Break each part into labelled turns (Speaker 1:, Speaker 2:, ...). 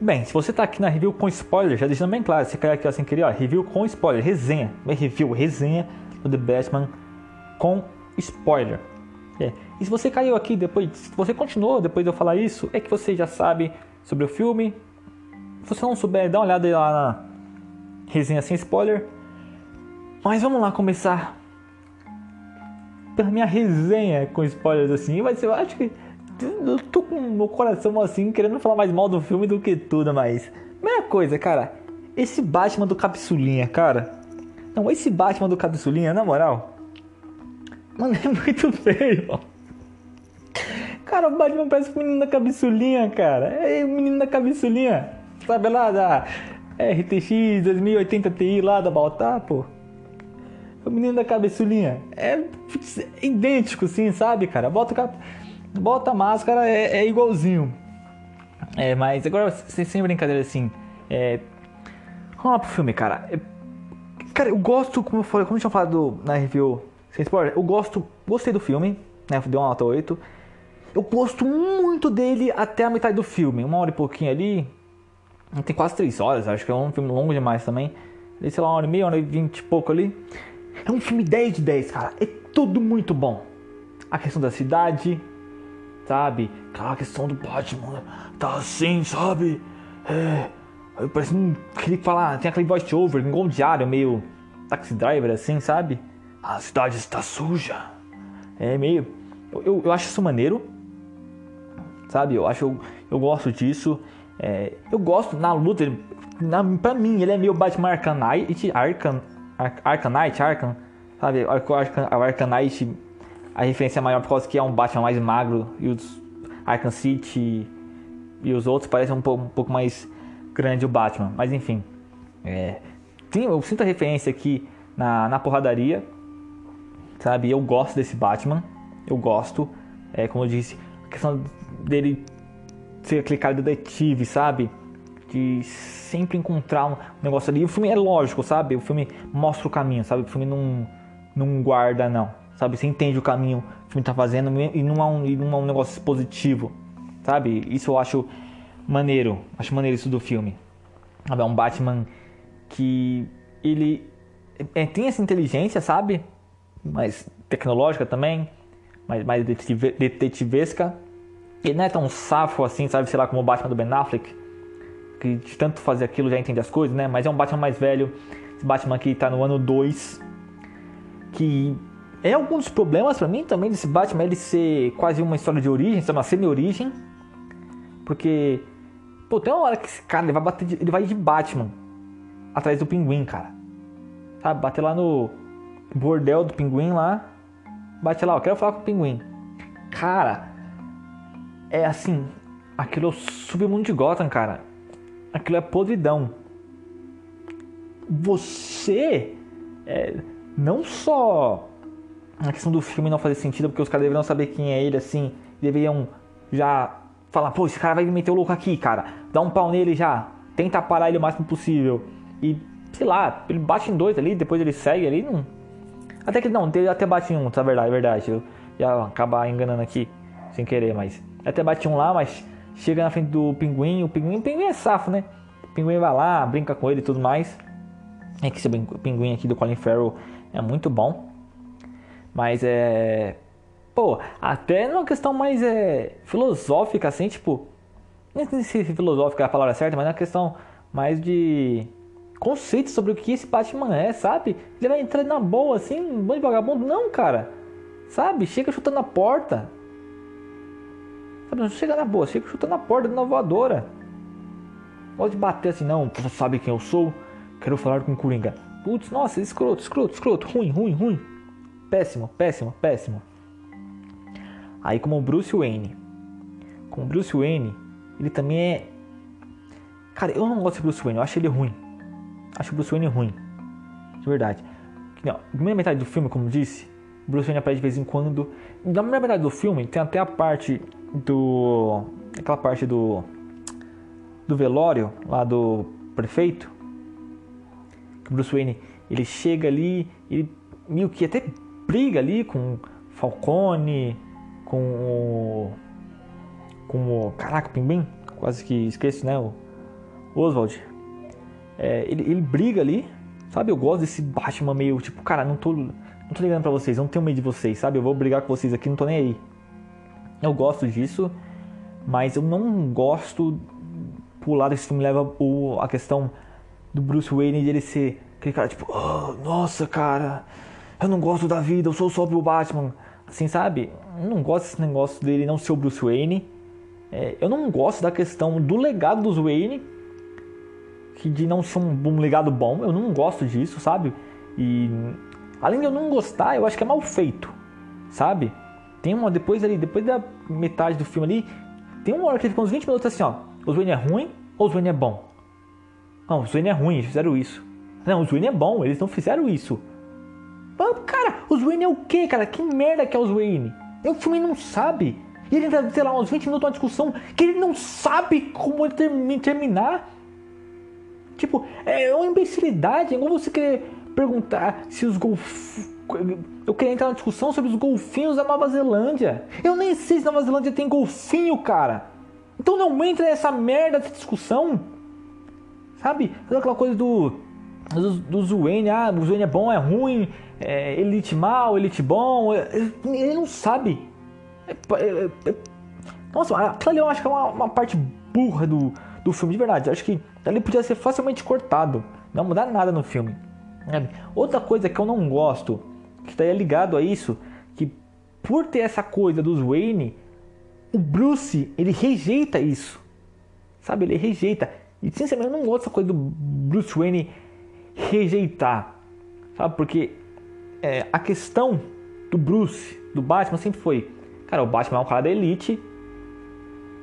Speaker 1: Bem, se você tá aqui na review com spoiler, já deixando bem claro, você caiu aqui ó, sem querer, ó, review com spoiler, resenha, review, resenha do The Batman com spoiler. É. E se você caiu aqui depois, se você continuou depois de eu falar isso, é que você já sabe sobre o filme. Se você não souber, dá uma olhada lá na resenha sem spoiler. Mas vamos lá começar pela minha resenha com spoilers assim. Ser, eu acho que eu tô com meu coração assim, querendo falar mais mal do filme do que tudo, mas. Primeira coisa, cara, esse Batman do Capsulinha, cara. Não, esse Batman do Capsulinha, na moral. Mano, é muito feio. Cara, o Batman parece o menino da Capsulinha, cara. É o menino da Capsulinha. Sabe lá da RTX 2080 Ti lá da Baltar, pô. O menino da cabeçulinha. É idêntico, sim, sabe, cara? Bota o cap bota máscara, é, é igualzinho. É, mas agora, sem brincadeira assim, é... vamos lá pro filme, cara. É... Cara, eu gosto, como eu falei, como eu tinha falado na review, sem spoiler, eu gosto, gostei do filme, né? Deu uma nota 8. Eu gosto muito dele até a metade do filme, uma hora e pouquinho ali. Tem quase 3 horas, acho que é um filme longo demais também. Sei lá, uma hora e meia, uma hora e vinte e pouco ali. É um filme 10 de 10, cara. É tudo muito bom. A questão da cidade, sabe? Aquela questão do Batman, tá assim, sabe? É. Parece um. Queria falar, tem aquele voice over, igual um diário, meio taxi driver assim, sabe? A cidade está suja. É meio. Eu, eu, eu acho isso maneiro, sabe? Eu acho. Eu, eu gosto disso. É, eu gosto na luta, na, pra mim, ele é meio Batman Arcanite, Arcan, Arcanite, Arcan, sabe? Arcanite a referência é maior por causa que é um Batman mais magro e os Arkham City e os outros parecem um pouco, um pouco mais grande o Batman. Mas enfim, é, tem, eu sinto a referência aqui na, na porradaria, sabe? Eu gosto desse Batman, eu gosto. É, como eu disse, a questão dele ser aquele cara detetive, sabe? De sempre encontrar um negócio ali. O filme é lógico, sabe? O filme mostra o caminho, sabe? O filme não, não guarda, não sabe? Você entende o caminho que o filme está fazendo e não, é um, e não é um negócio positivo, sabe? Isso eu acho maneiro, acho maneiro isso do filme. É um Batman que ele é, tem essa inteligência, sabe? Mais tecnológica também, mais, mais detetivesca. Ele não é tão safo assim, sabe? Sei lá, como o Batman do Ben Affleck, que de tanto fazer aquilo já entende as coisas, né? Mas é um Batman mais velho. Esse Batman que tá no ano 2, que é algum dos problemas para mim também desse Batman ele ser quase uma história de origem, uma semi-origem. Porque, pô, tem uma hora que esse cara ele vai bater, de, ele vai de Batman atrás do pinguim, cara. Sabe, bater lá no bordel do pinguim lá. Bate lá, eu quero falar com o pinguim. Cara, é assim, aquilo é o submundo de Gotham, cara. Aquilo é podridão. Você é, não só a questão do filme não fazer sentido, porque os caras deveriam saber quem é ele, assim, deveriam já falar, pô, esse cara vai meter o louco aqui, cara, dá um pau nele já, tenta parar ele o máximo possível. E, sei lá, ele bate em dois ali, depois ele segue ali, não... Até que não, ele até bate em um, tá verdade, é verdade. Eu ia acabar enganando aqui, sem querer, mas. Até bate um lá, mas chega na frente do pinguim, o pinguim, o pinguim é safo, né? O pinguim vai lá, brinca com ele e tudo mais. É que esse pinguim aqui do Colin Farrell é muito bom. Mas é. Pô, até numa questão mais é, filosófica, assim, tipo. Não sei se filosófica é a palavra certa, mas é uma questão mais de conceito sobre o que esse Batman é, sabe? Ele vai entrar na boa, assim, um bando de vagabundo. Não, cara. Sabe? Chega chutando a porta. Sabe? Não chega na boa, chega chutando a porta da voadora. Pode bater assim, não. Você sabe quem eu sou? Quero falar com o Coringa. Putz, nossa, escroto, escroto, escroto. Ruim, ruim, ruim. Péssimo, péssimo, péssimo. Aí como o Bruce Wayne. Com o Bruce Wayne, ele também é. Cara, eu não gosto de Bruce Wayne, eu acho ele ruim. Acho o Bruce Wayne ruim. De verdade. Na primeira metade do filme, como disse, Bruce Wayne aparece de vez em quando. Na primeira metade do filme tem até a parte do. aquela parte do. do velório lá do prefeito. Que o Bruce Wayne ele chega ali, ele meio que até briga ali com Falcone, com o. com o. Caraca, o Pinguim? Quase que esqueço, né? O, Oswald, é, ele, ele briga ali, sabe? Eu gosto desse Batman meio tipo, cara, não tô, não tô ligando pra vocês, não tenho medo de vocês, sabe? Eu vou brigar com vocês aqui, não tô nem aí. Eu gosto disso, mas eu não gosto pro lado que esse filme leva o, a questão do Bruce Wayne de ele ser aquele cara tipo, oh, nossa, cara, eu não gosto da vida, eu sou só pro Batman. Assim, sabe? Eu não gosto desse negócio dele não ser o Bruce Wayne. É, eu não gosto da questão do legado dos Wayne, que de não ser um, um legado bom. Eu não gosto disso, sabe? E além de eu não gostar, eu acho que é mal feito, sabe? Tem uma depois ali, depois da metade do filme ali, tem uma hora que ele fica uns 20 minutos assim, ó. Os Wayne é ruim ou os Wayne é bom? Não, os Wayne é ruim, eles fizeram isso. Não, os Wayne é bom, eles não fizeram isso. Cara, os Wayne é o quê, cara? Que merda que é os Wayne? O filme não sabe. E ele entra, sei lá, uns 20 minutos uma discussão que ele não sabe como terminar. Tipo, é uma imbecilidade. É igual você querer perguntar se os golfinhos. Eu queria entrar na discussão sobre os golfinhos da Nova Zelândia. Eu nem sei se Nova Zelândia tem golfinho, cara. Então não entra nessa merda de discussão. Sabe? Aquela coisa do. Do, Zwayne, ah, o Zwayne é bom, é ruim, é elite mal, elite bom. Ele não sabe. É, é, é, nossa, aquilo ali eu acho que é uma, uma parte burra do, do filme, de verdade. Eu acho que ali podia ser facilmente cortado. Não mudar nada no filme. Outra coisa que eu não gosto, que estaria ligado a isso, que por ter essa coisa dos Wayne, o Bruce, ele rejeita isso. Sabe? Ele rejeita. E sinceramente eu não gosto dessa coisa do Bruce Wayne rejeitar. Sabe? Porque é, a questão do Bruce, do Batman, sempre foi: cara, o Batman é um cara da elite,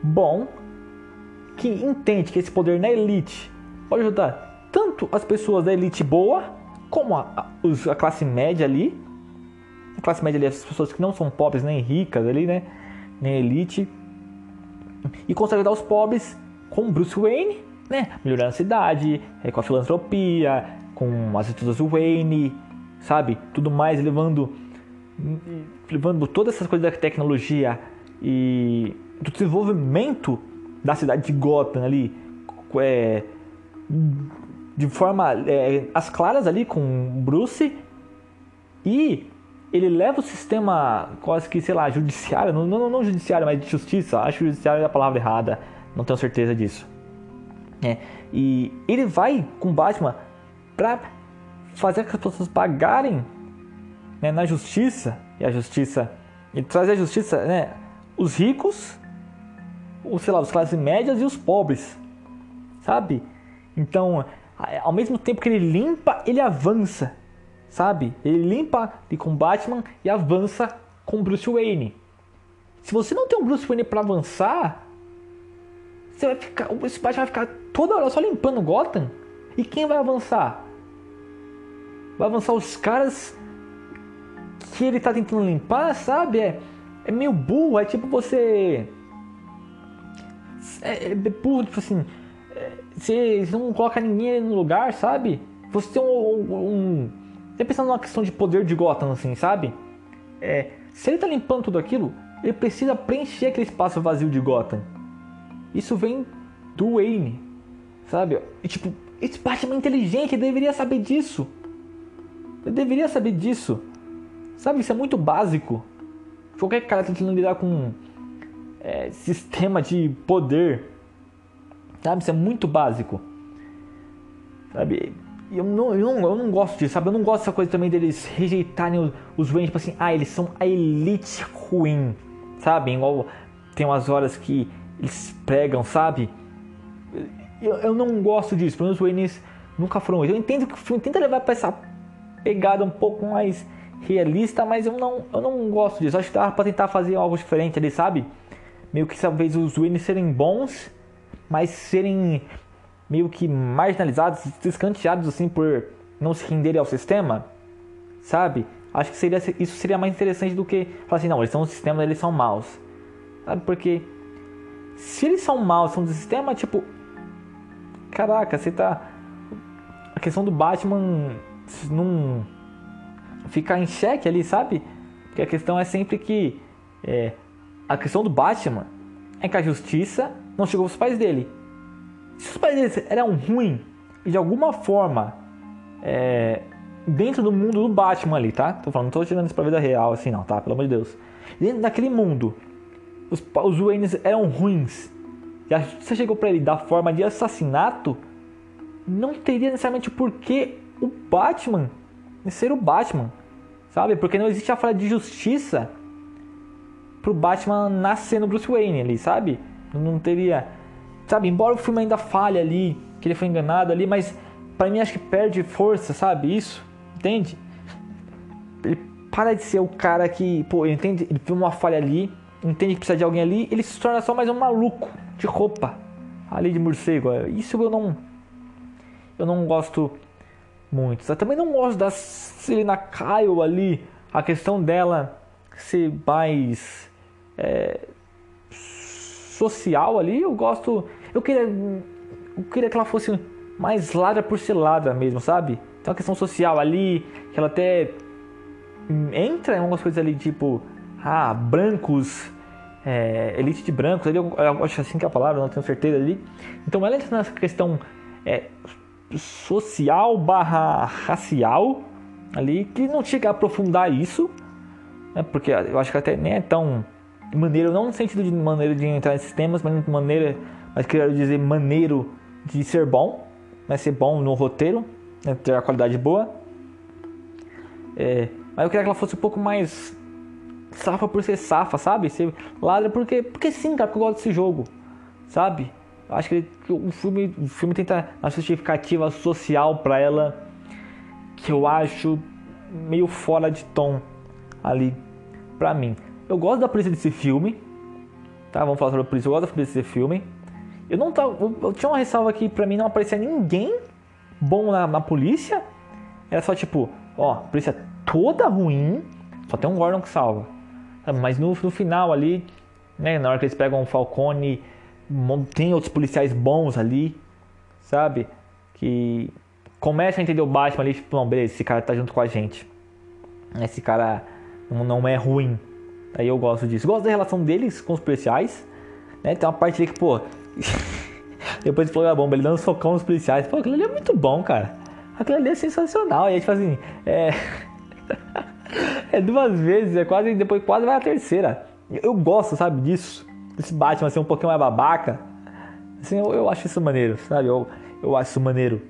Speaker 1: bom, que entende que esse poder na elite pode ajudar tanto as pessoas da elite boa, como a, a, a classe média ali. A classe média ali, as pessoas que não são pobres nem ricas ali, né? Nem elite. E consegue ajudar os pobres com Bruce Wayne, né? Melhorando a cidade, com a filantropia, com as atitudes do Wayne, sabe? Tudo mais, levando, levando todas essas coisas da tecnologia e do desenvolvimento da cidade de Gotham ali, é, de forma é, as claras ali com Bruce e ele leva o sistema quase que, sei lá, judiciário, não, não, não judiciário, mas de justiça, acho judiciário é a palavra errada, não tenho certeza disso. É, e ele vai com Batman para fazer que as pessoas pagarem né, na justiça e a justiça e trazer a justiça, né, os ricos, os sei lá, os classes médias e os pobres, sabe? Então, ao mesmo tempo que ele limpa, ele avança, sabe? Ele limpa e com Batman e avança com Bruce Wayne. Se você não tem um Bruce Wayne para avançar, você vai ficar, esse Batman vai ficar toda hora só limpando Gotham. E quem vai avançar? Vai avançar os caras que ele tá tentando limpar, sabe? É, é meio burro, é tipo você. É, é burro, tipo assim. É, você, não coloca ninguém no lugar, sabe? Você tem um. um você pensando numa questão de poder de Gotham, assim, sabe? É, se ele tá limpando tudo aquilo, ele precisa preencher aquele espaço vazio de Gotham. Isso vem do Wayne, sabe? E tipo, esse Batman inteligente deveria saber disso. Eu deveria saber disso. Sabe, isso é muito básico. Qualquer cara tá tentando lidar com é, sistema de poder. Sabe, isso é muito básico. Sabe, eu não, eu não, eu não gosto disso, sabe? Eu não gosto dessa coisa também deles rejeitarem os, os ruins, tipo assim, ah, eles são a elite ruim, sabe? Igual tem umas horas que eles pregam, sabe? Eu, eu não gosto disso, pelo menos os Waynes nunca foram Eu entendo que o filme tenta levar pra essa pegada um pouco mais realista, mas eu não, eu não gosto disso. Acho que dava pra tentar fazer algo diferente ali, sabe? Meio que talvez os Wayne serem bons, mas serem meio que marginalizados, escanteados assim por não se renderem ao sistema, sabe? Acho que seria, isso seria mais interessante do que falar assim, não, eles são um sistema, eles são maus. Sabe? Porque se eles são maus, são do sistema, tipo, caraca, você tá a questão do Batman não ficar em xeque ali, sabe? Porque a questão é sempre que é, a questão do Batman é que a justiça não chegou aos pais dele. Se os poderes eram ruins e de alguma forma é, dentro do mundo do Batman ali, tá? Tô falando, não tô tirando isso pra vida real assim não, tá? Pelo amor de Deus. Dentro daquele mundo, os, os Waynes eram ruins. E a justiça chegou pra ele da forma de assassinato, não teria necessariamente por que o Batman ser o Batman, sabe? Porque não existe a falha de justiça pro Batman nascer no Bruce Wayne ali, sabe? Não teria, sabe? Embora o filme ainda falhe ali, que ele foi enganado ali, mas para mim acho que perde força, sabe? Isso, entende? Ele para de ser o cara que, pô, ele entende, ele viu uma falha ali, entende que precisa de alguém ali, ele se torna só mais um maluco de roupa ali de morcego. Isso eu não eu não gosto muito. Eu também não gosto da Selena Kyle ali, a questão dela ser mais é, social ali, eu gosto. Eu queria, eu queria que ela fosse mais ladra por ser ladra mesmo, sabe? Tem uma questão social ali, que ela até entra em algumas coisas ali, tipo, ah, brancos, é, elite de brancos, ali, eu, eu acho assim que é a palavra, não tenho certeza ali. Então ela entra nessa questão é, social barra racial ali, que não chega a aprofundar isso, né, porque eu acho que até nem é tão maneiro, não no sentido de maneira de entrar nesses temas, mas maneira, mas quero dizer maneiro de ser bom, né, ser bom no roteiro, né, ter a qualidade boa. É, mas eu queria que ela fosse um pouco mais safa por ser safa, sabe? Ser ladra porque, porque sim, cara, porque eu gosto desse jogo, sabe? Acho que, o, filme, o filme tenta uma justificativa social para ela que eu acho meio fora de tom ali pra mim. Eu gosto da polícia desse filme, tá? Vamos falar sobre a polícia. Eu gosto da polícia desse filme. Eu não tava, eu, eu tinha uma ressalva que pra mim não aparecia ninguém bom na, na polícia. Era só tipo, ó, polícia toda ruim, só tem um Gordon que salva. Mas no, no final ali, né, na hora que eles pegam o Falcone tem outros policiais bons ali, sabe? Que começam a entender o Batman ali, tipo, não, beleza, esse cara tá junto com a gente. Esse cara não é ruim. Aí eu gosto disso. Gosto da relação deles com os policiais. Né? Tem uma parte ali que, pô. depois explode a bomba, ele dando socão nos policiais. Pô, aquilo ali é muito bom, cara. Aquilo ali é sensacional. E aí, tipo assim, é. é duas vezes, é quase. Depois quase vai a terceira. Eu gosto, sabe, disso esse Batman ser um pouquinho mais babaca. Assim, eu, eu acho isso maneiro, sabe? Eu, eu acho isso maneiro.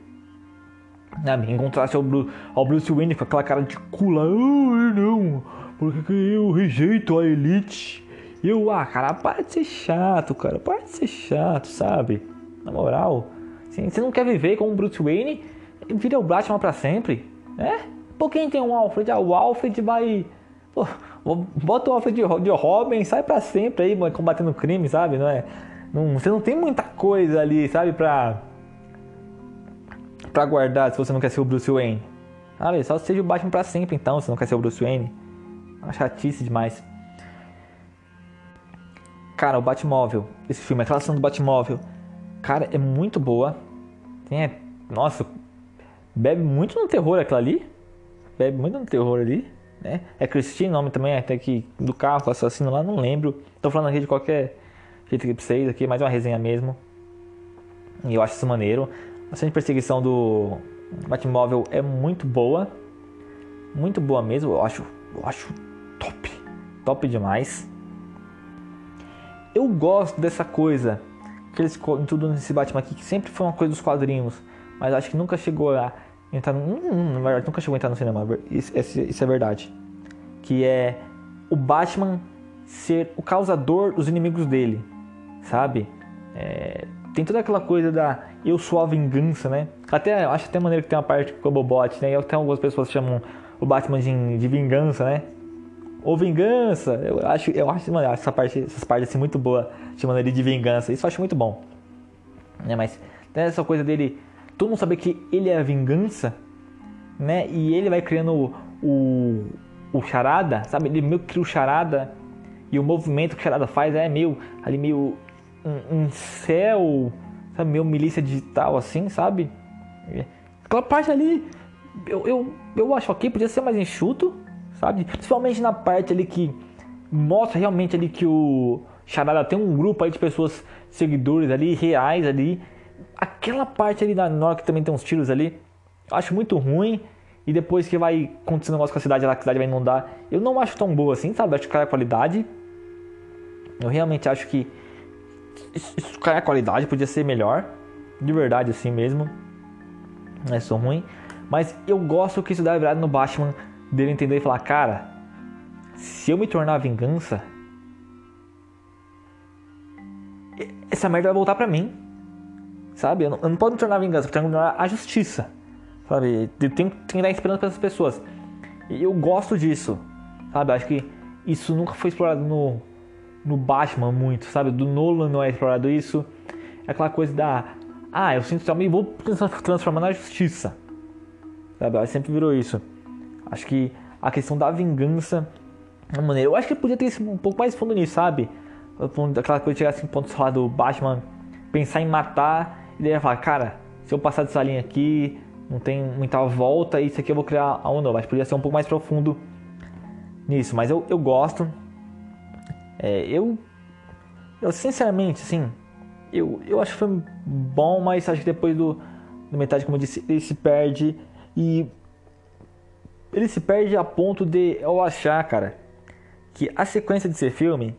Speaker 1: Sabe? Em contraste ao, Bruce, ao Bruce Wayne com aquela cara de cula. Oh, não, porque eu rejeito a elite. Eu, ah, cara, para de ser chato, cara. Para de ser chato, sabe? Na moral. Assim, você não quer viver como Bruce Wayne, vira o Batman pra sempre, né? Por quem tem um Alfred? Ah, o Alfred vai Pô, bota o Alfred de, Robin, sai pra sempre aí, combatendo crime, sabe? Não é? Não, você não tem muita coisa ali, sabe, pra. pra guardar se você não quer ser o Bruce Wayne. Ah, só seja o Batman pra sempre então, se não quer ser o Bruce Wayne. Uma chatice demais. Cara, o Batmóvel, esse filme, a relação do Batmóvel, cara, é muito boa. Tem, é, nossa, bebe muito no terror aquilo ali. Bebe muito no terror ali né? É Christine, nome também até que do carro, assassino lá, não lembro. Tô falando aqui de qualquer jeito que vocês aqui, mais uma resenha mesmo. E eu acho isso maneiro. A cena de perseguição do Batmóvel é muito boa. Muito boa mesmo, eu acho, eu acho top. Top demais. Eu gosto dessa coisa que eles tudo nesse Batman aqui, que sempre foi uma coisa dos quadrinhos, mas acho que nunca chegou a entrar no, na verdade nunca chegou a entrar no cinema, isso, isso é verdade. Que é o Batman ser o causador dos inimigos dele, sabe? É, tem toda aquela coisa da eu sou a vingança, né? Até acho até maneiro que tem uma parte com o Bobot, né? E até algumas pessoas chamam o Batman de, de vingança, né? Ou vingança, eu acho, eu acho mano, essa parte, essas partes assim muito boa, chamando ele de vingança. Isso eu acho muito bom. Né? Mas tem essa coisa dele todo mundo saber que ele é a vingança, né? E ele vai criando o, o, o charada, sabe? Ele meio que cria o charada e o movimento que o charada faz é meio ali meio um, um céu, sabe? Meio milícia digital assim, sabe? Aquela parte ali, eu, eu, eu acho ok, podia ser mais enxuto, sabe? Principalmente na parte ali que mostra realmente ali que o Charada tem um grupo aí de pessoas seguidores ali, reais ali, aquela parte ali na hora que também tem uns tiros ali, eu acho muito ruim. E depois que vai acontecer um negócio com a cidade a cidade vai inundar, eu não acho tão boa assim, sabe? Eu acho que cai a qualidade. Eu realmente acho que isso cai a qualidade, podia ser melhor. De verdade, assim mesmo. Não é só ruim. Mas eu gosto que isso dá virada no Batman dele entender e falar, cara, se eu me tornar vingança, essa merda vai voltar pra mim. Sabe? Eu não, eu não posso me tornar vingança, eu tenho que me tornar a justiça. Sabe? Eu tenho, tenho que dar esperança para essas pessoas. E eu gosto disso. Sabe? Acho que isso nunca foi explorado no, no Batman muito, sabe? Do Nolan não é explorado isso. É aquela coisa da. Ah, eu sinto também vou transformar na justiça. Sabe? Ela sempre virou isso. Acho que a questão da vingança. Maneira, eu acho que podia ter um pouco mais fundo nisso, sabe? Aquela coisa de chegar assim, ponto lá do Batman, pensar em matar, e daí falar, cara, se eu passar dessa linha aqui, não tem muita volta, isso aqui eu vou criar algo novo. Mas podia ser um pouco mais profundo nisso. Mas eu, eu gosto. É, eu, eu, sinceramente, assim, eu, eu acho que foi bom, mas acho que depois do, do metade, como eu disse, ele se perde. E ele se perde a ponto de eu achar, cara, que a sequência desse filme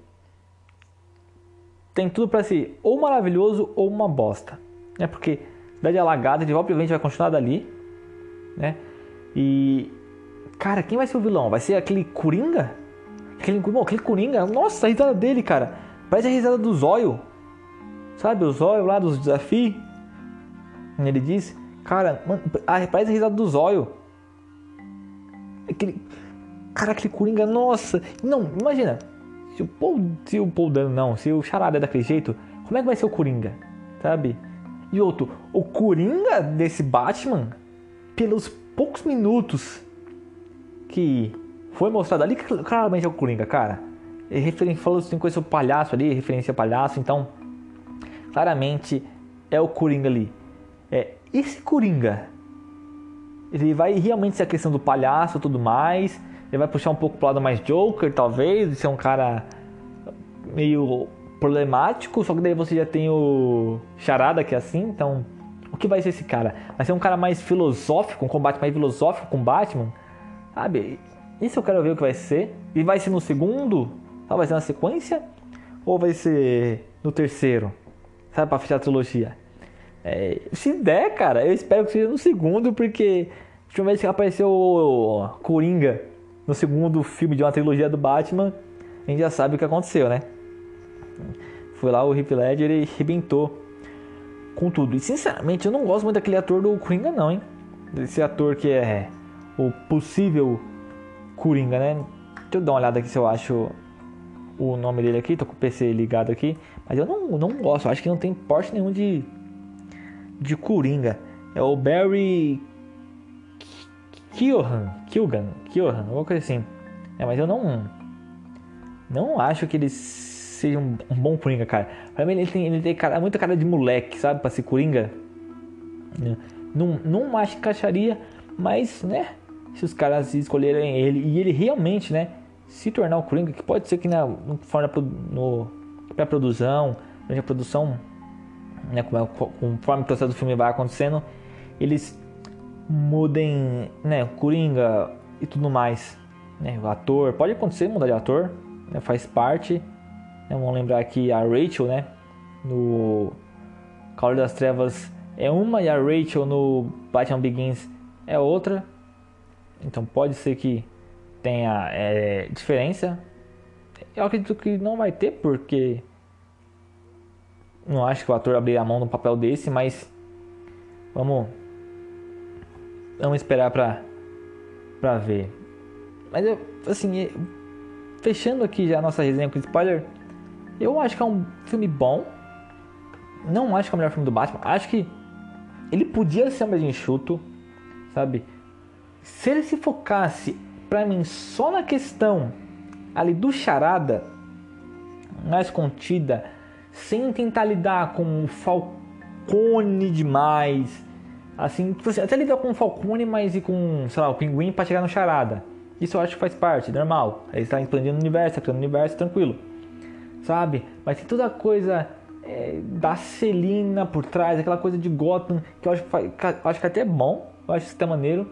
Speaker 1: tem tudo para ser ou maravilhoso ou uma bosta. Né? Porque Cidade Alagada, de volta vai continuar dali, né? E cara, quem vai ser o vilão? Vai ser aquele Coringa? Aquele, bom, aquele Coringa, nossa, a risada dele, cara. Parece a risada do Zóio. Sabe, o Zóio lá dos desafios. Ele diz, cara, mano, parece a risada do Zóio. Aquele, cara, aquele Coringa, nossa. Não, imagina. Se o Paul, se o Paul Dano não, se o Charada é daquele jeito, como é que vai ser o Coringa? Sabe? E outro, o Coringa desse Batman, pelos poucos minutos que foi mostrado ali, claramente é o Coringa, cara. Ele falou assim com esse palhaço ali, referência ao palhaço, então claramente é o Coringa ali. É, esse Coringa, ele vai realmente ser a questão do palhaço tudo mais. Ele vai puxar um pouco pro lado mais Joker, talvez, ser um cara meio problemático, só que daí você já tem o Charada que é assim, então o que vai ser esse cara? Vai ser um cara mais filosófico, um combate mais filosófico com Batman? Sabe? Isso eu quero ver o que vai ser. E vai ser no segundo? Vai ser na sequência? Ou vai ser no terceiro? Sabe, pra fechar a trilogia? É, se der, cara, eu espero que seja no segundo, porque a última vez que apareceu o Coringa no segundo filme de uma trilogia do Batman, a gente já sabe o que aconteceu, né? Foi lá o Heath Ledger e arrebentou com tudo. E sinceramente, eu não gosto muito daquele ator do Coringa, não, hein? Esse ator que é o possível Coringa, né? Deixa eu dar uma olhada aqui se eu acho o nome dele aqui. Tô com o PC ligado aqui. Mas eu não, não gosto. Eu acho que não tem porte nenhum de, de Coringa. É o Barry Keoghan. Keoghan. Keoghan. Alguma coisa assim. É, mas eu não. Não acho que ele seja um, um bom Coringa, cara. Pra mim ele tem, ele tem cara, muita cara de moleque, sabe? Pra ser Coringa. Né? Não, não acho que encaixaria, mas, né? Se os caras escolherem ele e ele realmente, né? Se tornar o Coringa, que pode ser que na, no, no pré-produção, durante a produção, né? Conforme o processo do filme vai acontecendo, eles mudem, né? Coringa e tudo mais. Né, o ator, pode acontecer mudar de ator, né, faz parte. Vamos lembrar que a Rachel, né? No Cavaleiro das Trevas é uma e a Rachel no Batman Begins é outra. Então pode ser que tenha é, diferença. Eu acredito que não vai ter, porque não acho que o ator abrir a mão no papel desse, mas vamos vamos esperar pra, pra ver. Mas eu, assim, fechando aqui já a nossa resenha com spoiler, eu acho que é um filme bom. Não acho que é o melhor filme do Batman. Acho que ele podia ser mais enxuto, sabe? Se ele se focasse, pra mim, só na questão ali do charada, mais contida, sem tentar lidar com o Falcone demais. Assim, tipo assim até lidar com o Falcone, mas e com, sei lá, o Pinguim para chegar no charada. Isso eu acho que faz parte, normal. Ele está expandindo o universo, tá criando o universo, tranquilo sabe? Mas tem toda coisa é, da Celina por trás, aquela coisa de Gotham, que eu acho, que acho que até é bom, eu acho que é maneiro.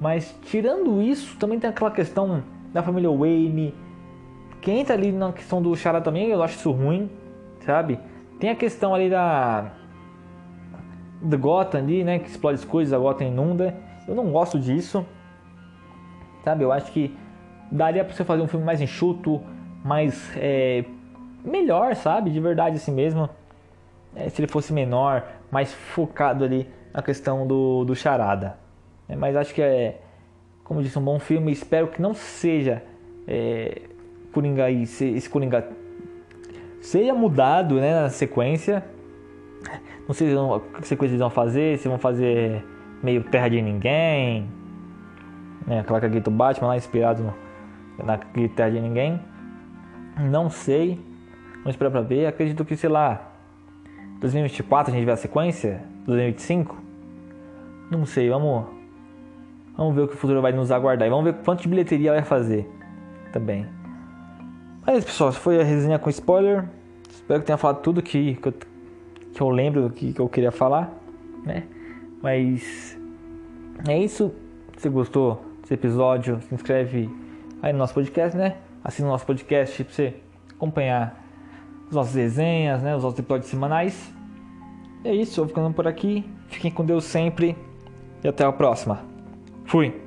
Speaker 1: Mas tirando isso, também tem aquela questão da família Wayne. Que entra ali na questão do Chará também, eu acho isso ruim, sabe? Tem a questão ali da. Do Gotham ali, né? Que explode as coisas, a Gotham inunda. Eu não gosto disso. Sabe? Eu acho que daria pra você fazer um filme mais enxuto, mais. É, melhor, sabe? De verdade assim mesmo. É, se ele fosse menor, mais focado ali na questão do, do charada. É, mas acho que é, como disse, um bom filme. Espero que não seja é, Coringa esse Coringa seja mudado né, na sequência. Não sei que sequência eles vão fazer, se vão fazer meio Terra de Ninguém, né, aquela que do Batman lá inspirado no, na Terra de Ninguém. Não sei. Vamos esperar pra ver. Acredito que, sei lá, 2024 a gente vê a sequência? 2025? Não sei, vamos. Vamos ver o que o futuro vai nos aguardar. E vamos ver quanto de bilheteria vai fazer também. Mas é pessoal. Foi a resenha com spoiler. Espero que tenha falado tudo que, que, eu, que eu lembro que, que eu queria falar. Né? Mas é isso. Se você gostou desse episódio, se inscreve aí no nosso podcast, né? Assina o nosso podcast pra você acompanhar as nossas resenhas, né, os nossos episódios semanais. é isso, vou ficando por aqui. Fiquem com Deus sempre e até a próxima. Fui!